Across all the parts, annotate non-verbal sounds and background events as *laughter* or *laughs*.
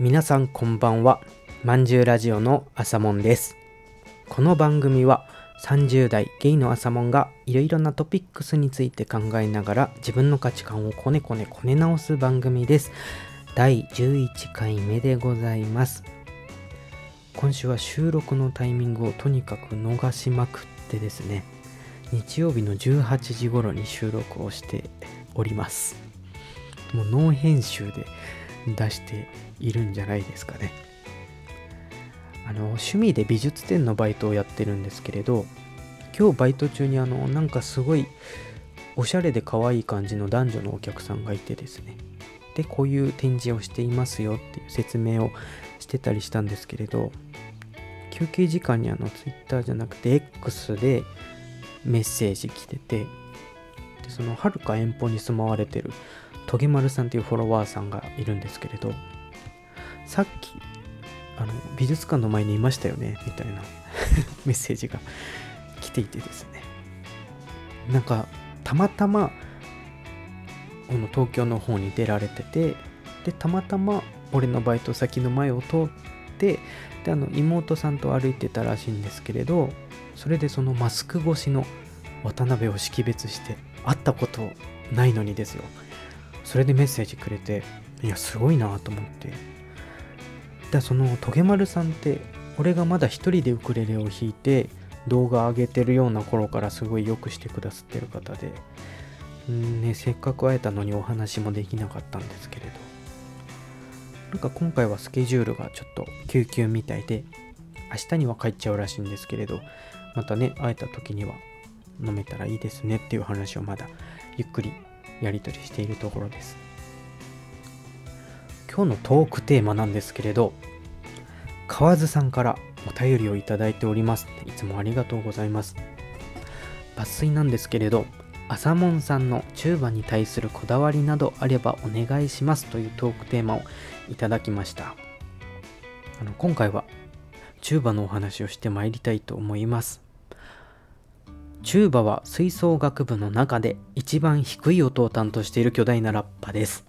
皆さんこんばんは。まんじゅうラジオの朝もんです。この番組は30代ゲイの朝もんがいろいろなトピックスについて考えながら自分の価値観をこねこねこね直す番組です。第11回目でございます。今週は収録のタイミングをとにかく逃しまくってですね。日曜日の18時頃に収録をしております。もうノー編集で出しているんじゃないですかね。あの趣味で美術展のバイトをやってるんですけれど今日バイト中にあのなんかすごいおしゃれで可愛い感じの男女のお客さんがいてですね。でこういう展示をしていますよっていう説明をしてたりしたんですけれど休憩時間にあの Twitter じゃなくて X でメッセージ来ててでそのはるか遠方に住まわれてるトゲマルさんっていうフォロワーさんがいるんですけれどさっきあの美術館の前にいましたよねみたいな *laughs* メッセージが来ていてですね。なんかたまたまこの東京の方に出られててでたまたま俺のバイト先の前を通ってであの妹さんと歩いてたらしいんですけれどそれでそのマスク越しの渡辺を識別して会ったことないのにですよ。それでメッセージくれていやすごいなと思って。でそのトゲマルさんって俺がまだ一人でウクレレを弾いて動画上げてるような頃からすごいよくしてくださってる方でんねせっかく会えたのにお話もできなかったんですけれど。なんか今回はスケジュールがちょっと救急みたいで明日には帰っちゃうらしいんですけれどまたね会えた時には飲めたらいいですねっていう話をまだゆっくりやり取りしているところです。今日のトークテーマなんですけれど河津さんからお便りをいただいております。いつもありがとうございます。抜粋なんですけれど朝門さんのチューバに対するこだわりなどあればお願いします。というトークテーマをいただきました。あの今回はチューバのお話をしてまいりたいと思います。チューバは吹奏楽部の中で一番低い音を担当している巨大なラッパです。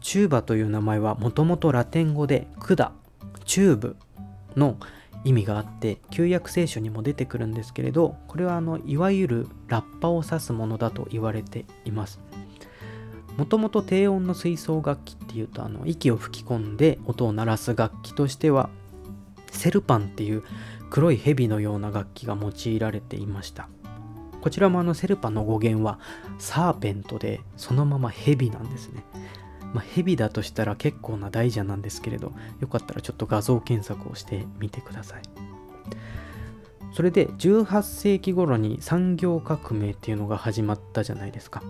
チューバという名前はもともとラテン語で管チューブの意味があって旧約聖書にも出てくるんですけれどこれはあのいわゆるラッパを指すものだと言われています。もともと低音の吹奏楽器っていうとあの息を吹き込んで音を鳴らす楽器としてはセルパンっていう黒い蛇のような楽器が用いられていました。こちらもあのセルパの語源はサーペントでそのまま蛇なんですね。まあ、蛇だとしたら結構な大蛇なんですけれどよかったらちょっと画像検索をしてみてください。それで18世紀頃に産業革命っていうのが始まったじゃないですか。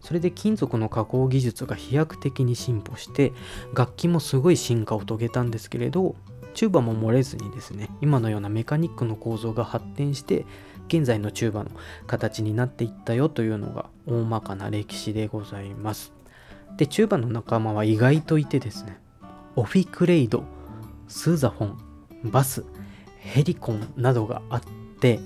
それで金属の加工技術が飛躍的に進歩して楽器もすごい進化を遂げたんですけれどチューバも漏れずにですね今のようなメカニックの構造が発展して現在のチューバの形になっていったよというのが大まかな歴史でございます。でチューバの仲間は意外といてですねオフィクレイドスーザフォンバスヘリコンなどがあって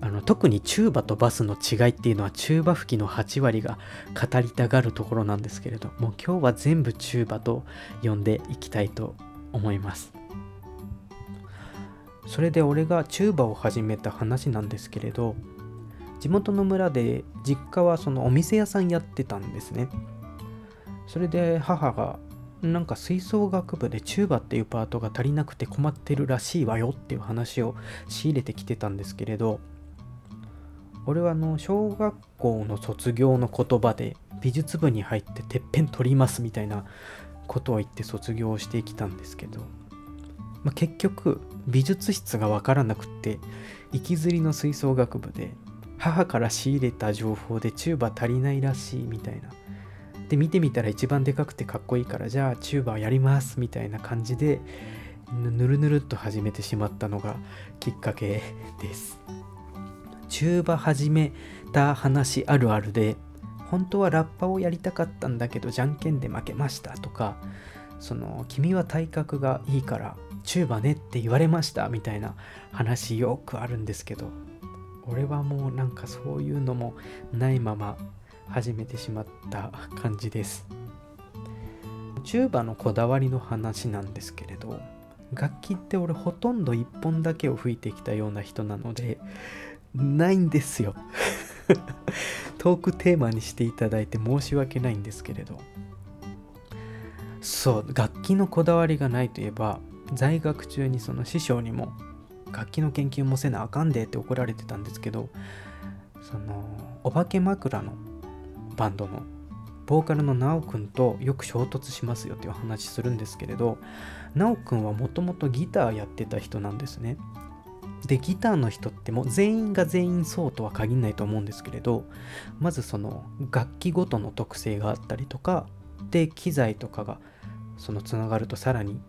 あの特にチューバとバスの違いっていうのはチューバ吹きの8割が語りたがるところなんですけれども今日は全部チューバと呼んでいきたいと思います。それで俺がチューバを始めた話なんですけれど地元の村で実家はそのお店屋さんやってたんですね。それで母がなんか吹奏楽部でチューバっていうパートが足りなくて困ってるらしいわよっていう話を仕入れてきてたんですけれど俺はあの小学校の卒業の言葉で美術部に入っててっぺん取りますみたいなことを言って卒業してきたんですけど、まあ、結局美術室が分からなくって行きずりの吹奏楽部で母から仕入れた情報でチューバ足りないらしいみたいな。で見てみたら一番でかくてかっこいいからじゃあチューバやりますみたいな感じでぬるぬるっと始めてしまったのがきっかけです。中馬始めた話あるあるで本当はラッパをやりたかったんだけどじゃんけんで負けましたとかその君は体格がいいからチューバねって言われましたみたいな話よくあるんですけど俺はもうなんかそういうのもないまま始めてしまった感じです。チューバのこだわりの話なんですけれど楽器って俺ほとんど1本だけを吹いてきたような人なのでないんですよ。*laughs* トークテーマにしていただいて申し訳ないんですけれど。そう楽器のこだわりがないといえば在学中にその師匠にも楽器の研究もせなあかんでって怒られてたんですけどそのお化け枕のバンドのボーカルのナオくんとよく衝突しますよっていう話するんですけれどナオくんはもともとギターやってた人なんですね。でギターの人ってもう全員が全員そうとは限らないと思うんですけれどまずその楽器ごとの特性があったりとかで機材とかがそのつながるとさらに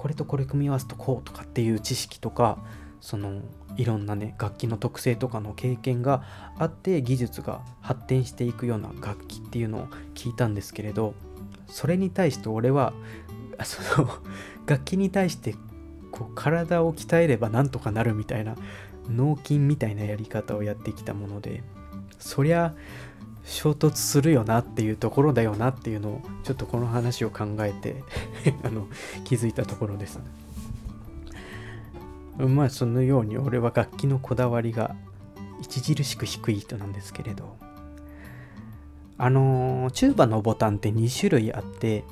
これとこれ組み合わすとこうとかっていう知識とかそのいろんなね楽器の特性とかの経験があって技術が発展していくような楽器っていうのを聞いたんですけれどそれに対して俺はその *laughs* 楽器に対してこう体を鍛えればなんとかなるみたいな脳筋みたいなやり方をやってきたものでそりゃ衝突するよなっていうところだよなっていうのをちょっとこの話を考えて *laughs* あの気づいたところです。まあそのように俺は楽器のこだわりが著しく低い人なんですけれどあの、チューバのボタンって2種類あって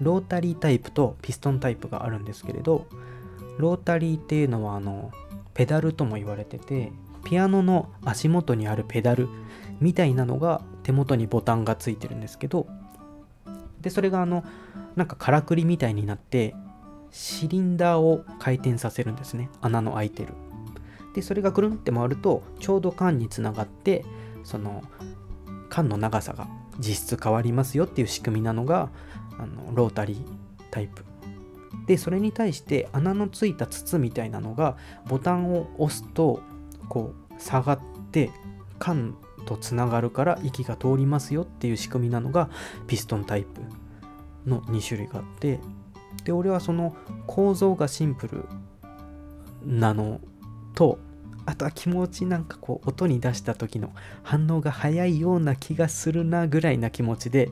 ロータリータイプとピストンタイプがあるんですけれどロータリーっていうのはあのペダルとも言われててピアノの足元にあるペダルみたいなのが手元にボタンがついてるんですけどでそれがあのなんかからくりみたいになってシリンダーを回転させるんですね。穴の開いてる。でそれがくるんって回るとちょうど缶につながってその缶の長さが実質変わりますよっていう仕組みなのがあのロータリータイプ。でそれに対して穴のついた筒みたいなのがボタンを押すとこう下がって缶とつながるから息が通りますよっていう仕組みなのがピストンタイプの2種類があってで俺はその構造がシンプルなのとあとは気持ちなんかこう音に出した時の反応が早いような気がするなぐらいな気持ちで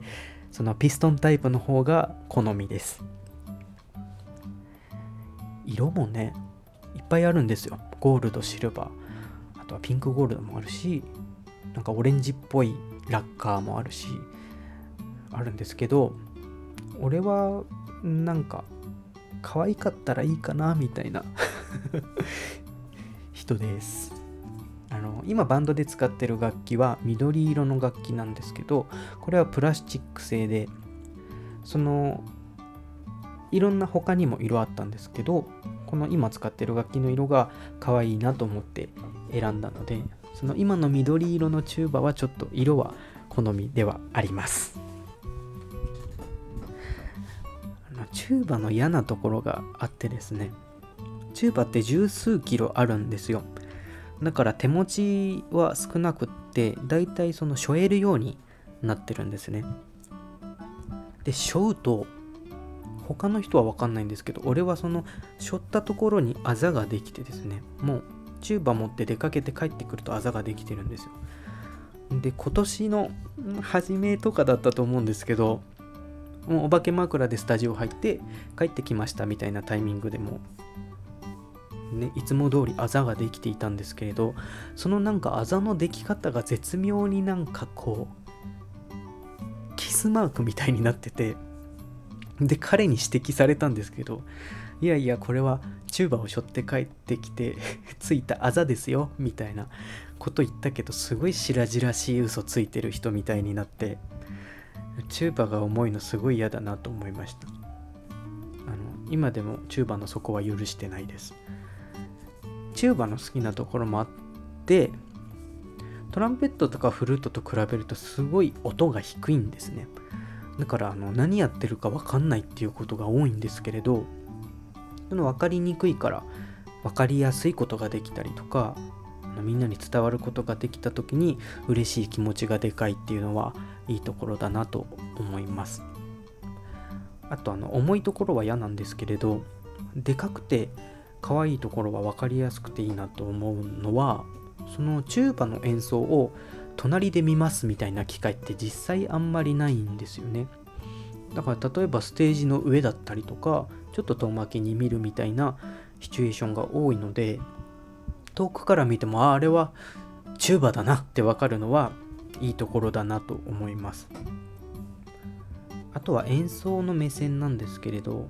そのピストンタイプの方が好みです。色もねいっぱいあるんですよ。ゴールドシルバー。あとはピンクゴールドもあるしなんかオレンジっぽいラッカーもあるしあるんですけど俺はなんか可愛かったらいいかなみたいな *laughs* 人です。あの今バンドで使ってる楽器は緑色の楽器なんですけどこれはプラスチック製でそのいろんな他にも色あったんですけどこの今使ってる楽器の色が可愛いなと思って選んだのでその今の緑色のチューバはちょっと色は好みではあります。チューバの嫌なところがあってですねチューバって十数キロあるんですよ。だから手持ちは少なくってだいたいその背負えるようになってるんですね。で背負うと他の人は分かんないんですけど俺はその背負ったところにあざができてですねもうチューバ持って出かけて帰ってくるとあざができてるんですよ。で今年の初めとかだったと思うんですけどもうお化け枕でスタジオ入って帰ってきましたみたいなタイミングでもね、いつも通りあざができていたんですけれどそのなんかあざのでき方が絶妙になんかこうキスマークみたいになっててで彼に指摘されたんですけどいやいやこれはチューバを背負って帰ってきて *laughs* ついたあざですよみたいなこと言ったけどすごい白々しい嘘ついてる人みたいになってチューバが重いのすごい嫌だなと思いました。あの今でもチューバの底は許してないです。チューバの好きなところもあってトランペットとかフルートと比べるとすごい音が低いんですね。だからあの何やってるか分かんないっていうことが多いんですけれどその分かりにくいから分かりやすいことができたりとかみんなに伝わることができた時に嬉しい気持ちがでかいっていうのはいいところだなと思います。あとあの重いところは嫌なんですけれどでかくて可愛いところは分かりやすくていいなと思うのはそのチューバの演奏を隣で見ますみたいな機会って実際あんまりないんですよね。だから例えばステージの上だったりとかちょっと遠巻きに見るみたいなシチュエーションが多いので遠くから見てもああれはチューバだなってわかるのはいいところだなと思います。あとは演奏の目線なんですけれど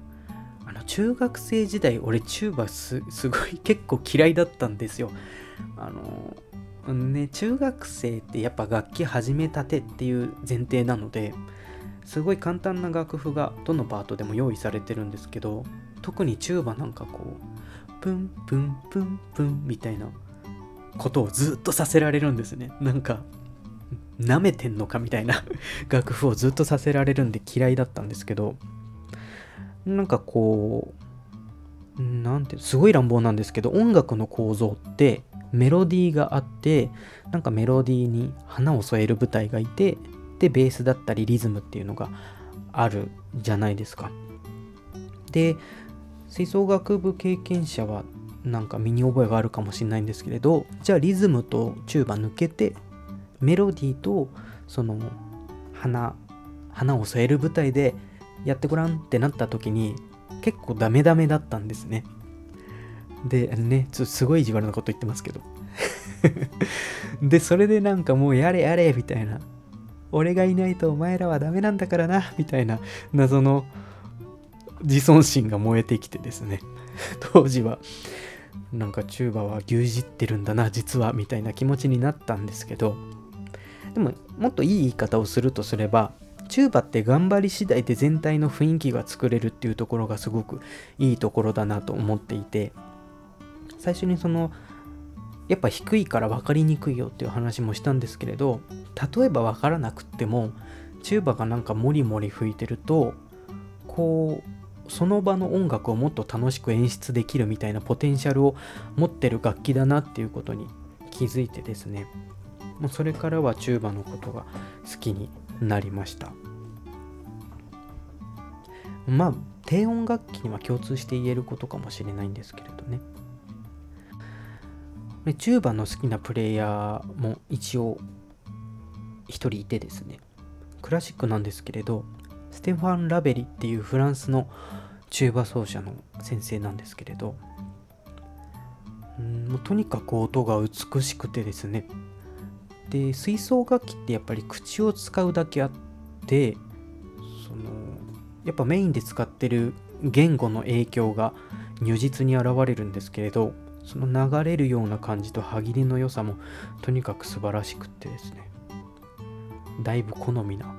あの中学生時代俺チューバす *laughs* すごい結構嫌いだったんですよ。あのね中学生ってやっぱ楽器始めたてっていう前提なのですごい簡単な楽譜がどのパートでも用意されてるんですけど特にチューバなんかこうプンプンプンプンみたいなことをずっとさせられるんですね。なんか舐めてんのかみたいな *laughs* 楽譜をずっとさせられるんで嫌いだったんですけどなんかこうなんてすごい乱暴なんですけど音楽の構造ってメロディーがあってなんかメロディーに花を添える舞台がいてでベースだったりリズムっていうのがあるじゃないですか。で吹奏楽部経験者はなんか身に覚えがあるかもしれないんですけれどじゃあリズムとチューバ抜けてメロディーとその花花を添える舞台でやってごらんってなった時に結構ダメダメだったんですね。でねちょすごい意地悪なこと言ってますけど。*laughs* でそれでなんかもうやれやれみたいな。俺がいないとお前らはダメなんだからなみたいな謎の自尊心が燃えてきてですね。*laughs* 当時は。なんかチューバは牛耳ってるんだな実はみたいな気持ちになったんですけど。でももっといい言い方をするとすればチューバって頑張り次第で全体の雰囲気が作れるっていうところがすごくいいところだなと思っていて。最初にそのやっぱ低いから分かりにくいよっていう話もしたんですけれど例えば分からなくってもチューバがなんかモリモリ吹いてるとこうその場の音楽をもっと楽しく演出できるみたいなポテンシャルを持ってる楽器だなっていうことに気づいてですね。もうそれからはチューバのことが好きになりました。まあ低音楽器には共通して言えることかもしれないんですけれどね。チューバの好きなプレイヤーも一応一人いてですね。クラシックなんですけれどステファン・ラベリっていうフランスのチューバ奏者の先生なんですけれどうんとにかく音が美しくてですね。で吹奏楽器ってやっぱり口を使うだけあってそのやっぱメインで使ってる言語の影響が如実に現れるんですけれどその流れるような感じと歯切れの良さもとにかく素晴らしくってですね。だいぶ好みな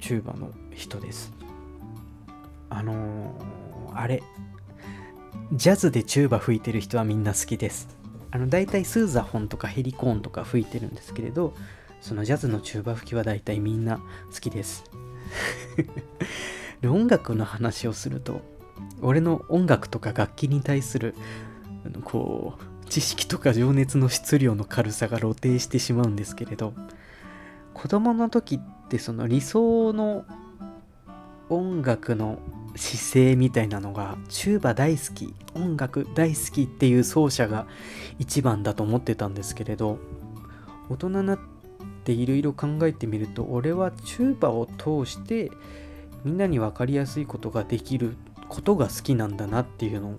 チューバの人です。あのー、あれジャズでチューバ吹いてる人はみんな好きです。あの大体スーザフォンとかヘリコーンとか吹いてるんですけれどそのジャズのチューバ吹きは大体みんな好きです。*laughs* 音楽の話をすると俺の音楽とか楽器に対するこう知識とか情熱の質量の軽さが露呈してしまうんですけれど子供の時ってその理想の音楽の姿勢みたいなのがチューバ大好き音楽大好きっていう奏者が一番だと思ってたんですけれど大人になっていろいろ考えてみると俺はチューバを通してみんなに分かりやすいことができることが好きなんだなっていうのを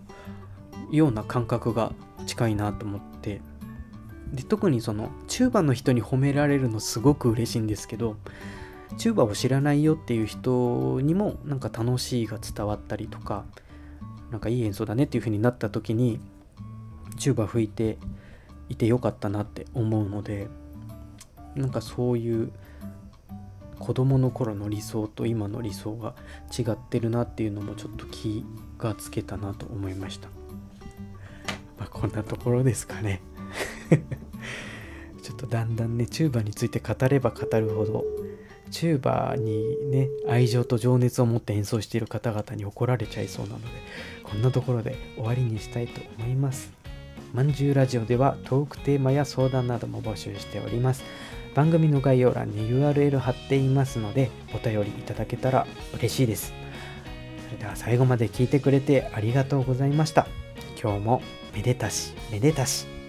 ような感覚が近いなと思ってで特にそのチューバの人に褒められるのすごく嬉しいんですけどチューバを知らないよっていう人にもなんか楽しいが伝わったりとかなんかいい演奏だねっていう風になった時にチューバ吹いていてよかったなって思うのでなんかそういう子供の頃の理想と今の理想が違ってるなっていうのもちょっと気がつけたなと思いました。こんなところですかね。*laughs* ちょっとだんだんねチューバについて語れば語るほどチューバーにね愛情と情熱を持って演奏している方々に怒られちゃいそうなのでこんなところで終わりにしたいと思います。まんじゅうラジオではトークテーマや相談なども募集しております。番組の概要欄に URL 貼っていますのでお便りいただけたら嬉しいです。それでは最後まで聞いてくれてありがとうございました。今日もめでたしめでたし。